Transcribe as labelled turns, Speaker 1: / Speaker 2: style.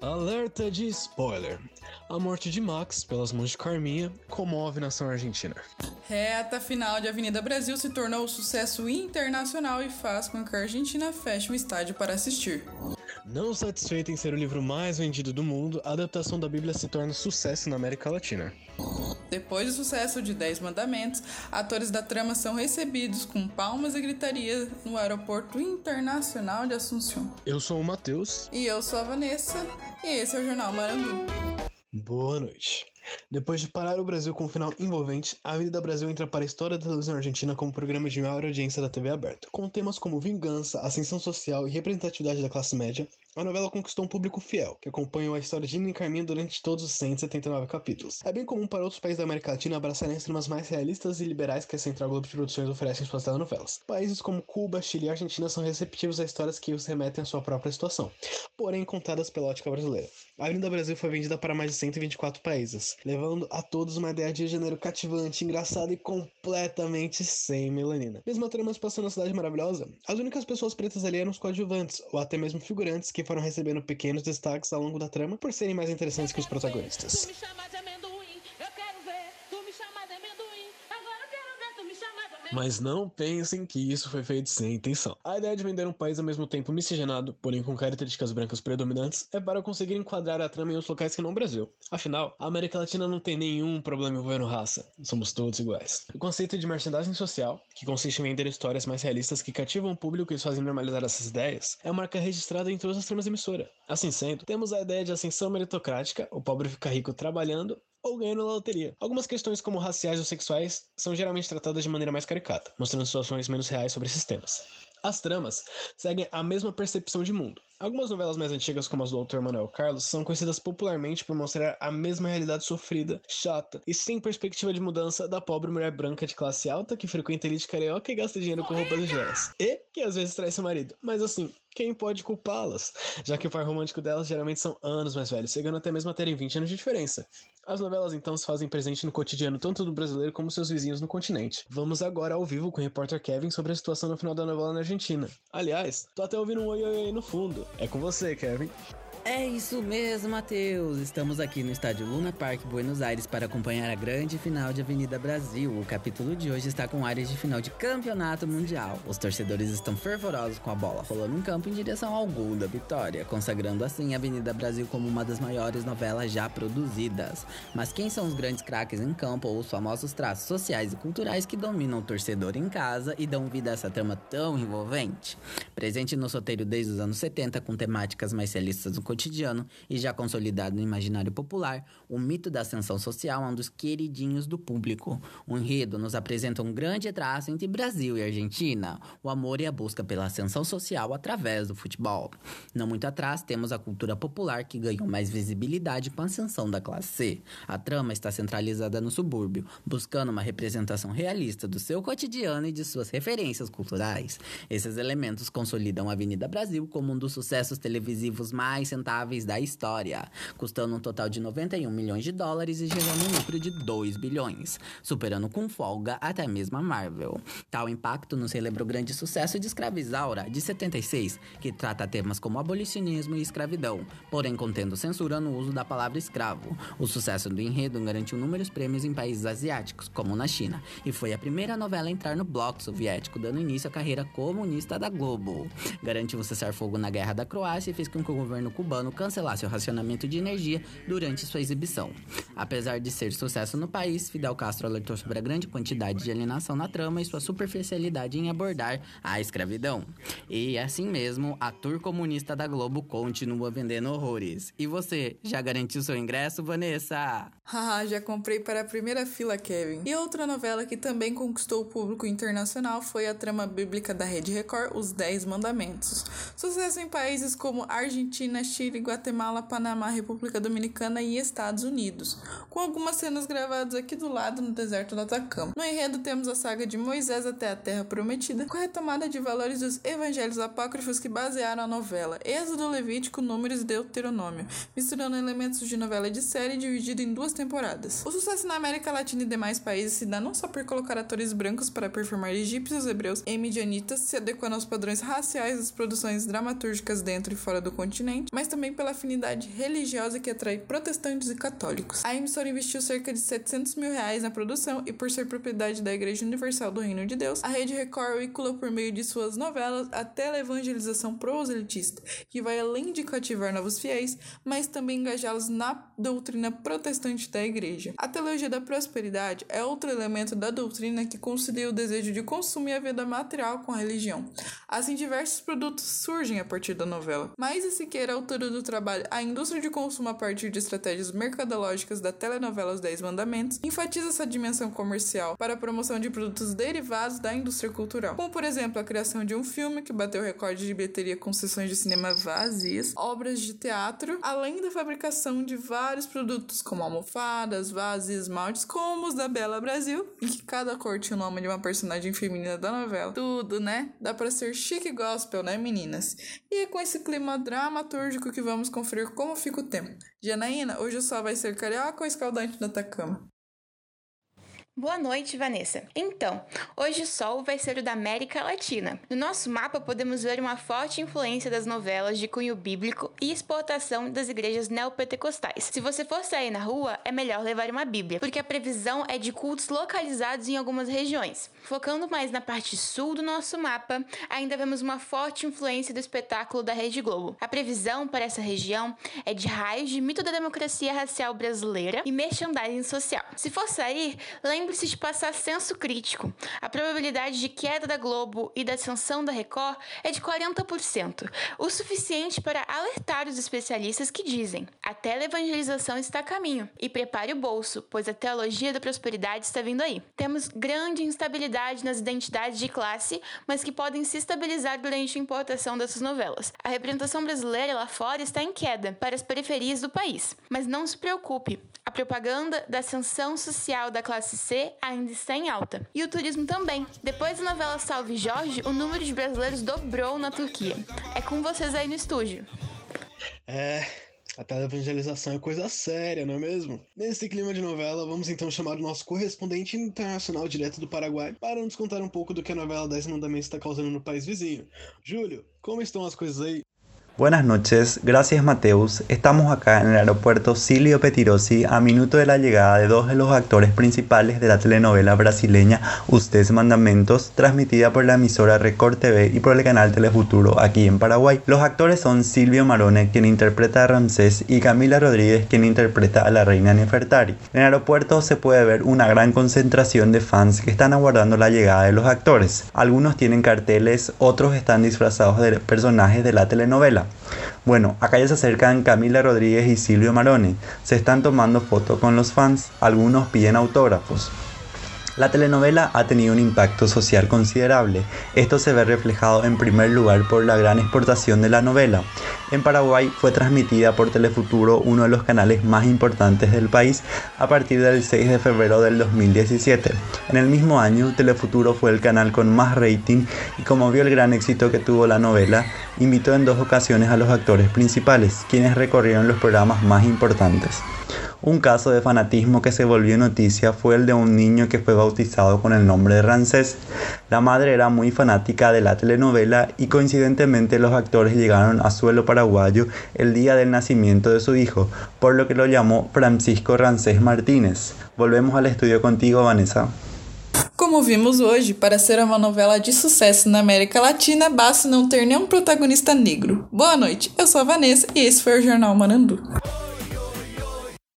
Speaker 1: Alerta de spoiler. A morte de Max pelas mãos de Carminha comove nação argentina.
Speaker 2: Reta final de Avenida Brasil se tornou um sucesso internacional e faz com que a Argentina feche um estádio para assistir.
Speaker 1: Não satisfeita em ser o livro mais vendido do mundo, a adaptação da Bíblia se torna sucesso na América Latina.
Speaker 2: Depois do sucesso de Dez Mandamentos, atores da trama são recebidos com palmas e gritaria no Aeroporto Internacional de Assunção.
Speaker 1: Eu sou o Matheus.
Speaker 2: E eu sou a Vanessa. E esse é o Jornal Marandu.
Speaker 1: Boa noite. Depois de parar o Brasil com um final envolvente, a Avenida Brasil entra para a história da televisão argentina como programa de maior audiência da TV aberta. Com temas como vingança, ascensão social e representatividade da classe média, a novela conquistou um público fiel, que acompanhou a história de Nina e Carminha durante todos os 179 capítulos. É bem comum para outros países da América Latina abraçarem as tramas mais realistas e liberais que a Central Globo de Produções oferece em suas telenovelas. Países como Cuba, Chile e Argentina são receptivos a histórias que os remetem à sua própria situação, porém contadas pela ótica brasileira. A Avenida Brasil foi vendida para mais de 124 países, levando a todos uma ideia de gênero cativante, engraçada e completamente sem melanina. Mesmo a trama se passando na cidade maravilhosa, as únicas pessoas pretas ali eram os coadjuvantes, ou até mesmo figurantes que foram recebendo pequenos destaques ao longo da trama por serem mais interessantes que os protagonistas. Mas não pensem que isso foi feito sem intenção. A ideia de vender um país ao mesmo tempo miscigenado, porém com características brancas predominantes, é para conseguir enquadrar a trama em outros locais que não o Brasil. Afinal, a América Latina não tem nenhum problema envolvendo raça. Somos todos iguais. O conceito de merchandising social, que consiste em vender histórias mais realistas que cativam o público e os fazem normalizar essas ideias, é uma marca registrada em todas as tramas emissora. Assim sendo, temos a ideia de ascensão meritocrática, o pobre fica rico trabalhando, ou ganhando na loteria. Algumas questões como raciais ou sexuais são geralmente tratadas de maneira mais caricata, mostrando situações menos reais sobre esses temas. As tramas seguem a mesma percepção de mundo. Algumas novelas mais antigas, como as do autor Manuel Carlos, são conhecidas popularmente por mostrar a mesma realidade sofrida, chata e sem perspectiva de mudança da pobre mulher branca de classe alta que frequenta elite carioca e gasta dinheiro com roupas ligeiras. E que às vezes trai seu marido. Mas assim, quem pode culpá-las? Já que o par romântico delas geralmente são anos mais velhos, chegando até mesmo a terem 20 anos de diferença. As novelas então se fazem presente no cotidiano tanto do brasileiro como seus vizinhos no continente. Vamos agora ao vivo com o repórter Kevin sobre a situação no final da novela na Argentina. Aliás, tô até ouvindo um oi oi oi no fundo. É com você, Kevin.
Speaker 3: É isso mesmo, Matheus! Estamos aqui no estádio Luna Park, Buenos Aires, para acompanhar a grande final de Avenida Brasil. O capítulo de hoje está com áreas de final de campeonato mundial. Os torcedores estão fervorosos com a bola rolando em campo em direção ao gol da vitória, consagrando assim a Avenida Brasil como uma das maiores novelas já produzidas. Mas quem são os grandes craques em campo ou os famosos traços sociais e culturais que dominam o torcedor em casa e dão vida a essa trama tão envolvente? Presente no roteiro desde os anos 70, com temáticas mais realistas do cotidiano e já consolidado no imaginário popular, o mito da ascensão social é um dos queridinhos do público. O enredo nos apresenta um grande traço entre Brasil e Argentina, o amor e a busca pela ascensão social através do futebol. Não muito atrás, temos a cultura popular que ganhou mais visibilidade com a ascensão da classe C. A trama está centralizada no subúrbio, buscando uma representação realista do seu cotidiano e de suas referências culturais. Esses elementos consolidam a Avenida Brasil como um dos sucessos televisivos mais rentáveis da história, custando um total de 91 milhões de dólares e gerando um lucro de 2 bilhões, superando com folga até mesmo a Marvel. Tal impacto nos relembra o grande sucesso de Escravizaura, de 76, que trata temas como abolicionismo e escravidão, porém contendo censura no uso da palavra escravo. O sucesso do enredo garantiu inúmeros prêmios em países asiáticos, como na China, e foi a primeira novela a entrar no bloco soviético, dando início à carreira comunista da Globo. Garantiu um cessar-fogo na Guerra da Croácia e fez com que o governo cubano cancelasse o racionamento de energia durante sua exibição. Apesar de ser sucesso no país, Fidel Castro alertou sobre a grande quantidade de alienação na trama e sua superficialidade em abordar a escravidão. E assim mesmo, a tour comunista da Globo continua vendendo horrores. E você, já garantiu seu ingresso, Vanessa?
Speaker 2: Haha, já comprei para a primeira fila, Kevin. E outra novela que também conquistou o público internacional foi a trama bíblica da Rede Record, Os Dez Mandamentos. Sucesso em países como Argentina, Chile, Guatemala, Panamá, República Dominicana e Estados Unidos, com algumas cenas gravadas aqui do lado no deserto do Atacama. No enredo temos a saga de Moisés até a Terra Prometida, com a retomada de valores dos evangelhos apócrifos que basearam a novela, Êxodo, Levítico, Números e Deuteronômio, misturando elementos de novela de série dividido em duas temporadas. O sucesso na América Latina e demais países se dá não só por colocar atores brancos para performar egípcios, hebreus e midianitas, se adequando aos padrões raciais das produções dramatúrgicas dentro e fora do continente, mas também pela afinidade religiosa que atrai protestantes e católicos. A emissora investiu cerca de 700 mil reais na produção e, por ser propriedade da Igreja Universal do Reino de Deus, a Rede Record veicula por meio de suas novelas a televangelização proselitista, que vai além de cativar novos fiéis, mas também engajá-los na doutrina protestante da Igreja. A teologia da prosperidade é outro elemento da doutrina que concilia o desejo de consumir a vida material com a religião. Assim, diversos produtos surgem a partir da novela. Mais e Siqueira, do trabalho A Indústria de Consumo a partir de estratégias mercadológicas da telenovela Os Dez Mandamentos, enfatiza essa dimensão comercial para a promoção de produtos derivados da indústria cultural, como por exemplo a criação de um filme que bateu recorde de bilheteria com sessões de cinema vazias, obras de teatro, além da fabricação de vários produtos como almofadas, vasos e esmaltes, como os da Bela Brasil, em que cada cor tinha o nome de uma personagem feminina da novela. Tudo, né? Dá para ser chique gospel, né, meninas? E é com esse clima dramatúrgico que vamos conferir como fica o tempo. Janaína, hoje o sol vai ser carioca ou escaldante da Atacama?
Speaker 4: Boa noite, Vanessa. Então, hoje o sol vai ser o da América Latina. No nosso mapa podemos ver uma forte influência das novelas de cunho bíblico e exportação das igrejas neopentecostais. Se você for sair na rua, é melhor levar uma Bíblia, porque a previsão é de cultos localizados em algumas regiões. Focando mais na parte sul do nosso mapa, ainda vemos uma forte influência do espetáculo da Rede Globo. A previsão para essa região é de raios de mito da democracia racial brasileira e merchandising social. Se for sair, lembre lembre-se de passar senso crítico. A probabilidade de queda da Globo e da ascensão da Record é de 40%, o suficiente para alertar os especialistas que dizem: a teleevangelização está a caminho e prepare o bolso, pois a teologia da prosperidade está vindo aí. Temos grande instabilidade nas identidades de classe, mas que podem se estabilizar durante a importação dessas novelas. A representação brasileira lá fora está em queda para as periferias do país, mas não se preocupe, a propaganda da ascensão social da classe C ainda está em alta. E o turismo também. Depois da novela Salve Jorge, o número de brasileiros dobrou na Turquia. É com vocês aí no estúdio.
Speaker 1: É, a televangelização é coisa séria, não é mesmo? Nesse clima de novela, vamos então chamar o nosso correspondente internacional direto do Paraguai para nos contar um pouco do que a novela 10 Mandamentos está causando no país vizinho. Júlio, como estão as coisas aí?
Speaker 5: Buenas noches, gracias Mateus. Estamos acá en el aeropuerto Silvio Petirosi a minuto de la llegada de dos de los actores principales de la telenovela brasileña Ustedes Mandamentos, transmitida por la emisora Record TV y por el canal Telefuturo aquí en Paraguay. Los actores son Silvio Marone, quien interpreta a Ramsés, y Camila Rodríguez, quien interpreta a la reina Nefertari. En el aeropuerto se puede ver una gran concentración de fans que están aguardando la llegada de los actores. Algunos tienen carteles, otros están disfrazados de personajes de la telenovela. Bueno, acá ya se acercan Camila Rodríguez y Silvio Maroni. Se están tomando fotos con los fans. Algunos piden autógrafos. La telenovela ha tenido un impacto social considerable. Esto se ve reflejado en primer lugar por la gran exportación de la novela. En Paraguay fue transmitida por Telefuturo, uno de los canales más importantes del país, a partir del 6 de febrero del 2017. En el mismo año, Telefuturo fue el canal con más rating y como vio el gran éxito que tuvo la novela, invitó en dos ocasiones a los actores principales, quienes recorrieron los programas más importantes. Un caso de fanatismo que se volvió noticia fue el de un niño que fue bautizado con el nombre de Rancés. La madre era muy fanática de la telenovela y coincidentemente los actores llegaron a suelo paraguayo el día del nacimiento de su hijo, por lo que lo llamó Francisco Rancés Martínez. Volvemos al estudio contigo, Vanessa.
Speaker 2: Como vimos hoje, para ser uma novela de sucesso na América Latina, basta não ter nenhum protagonista negro. Boa noite, eu sou a Vanessa e esse foi o Jornal Manandu.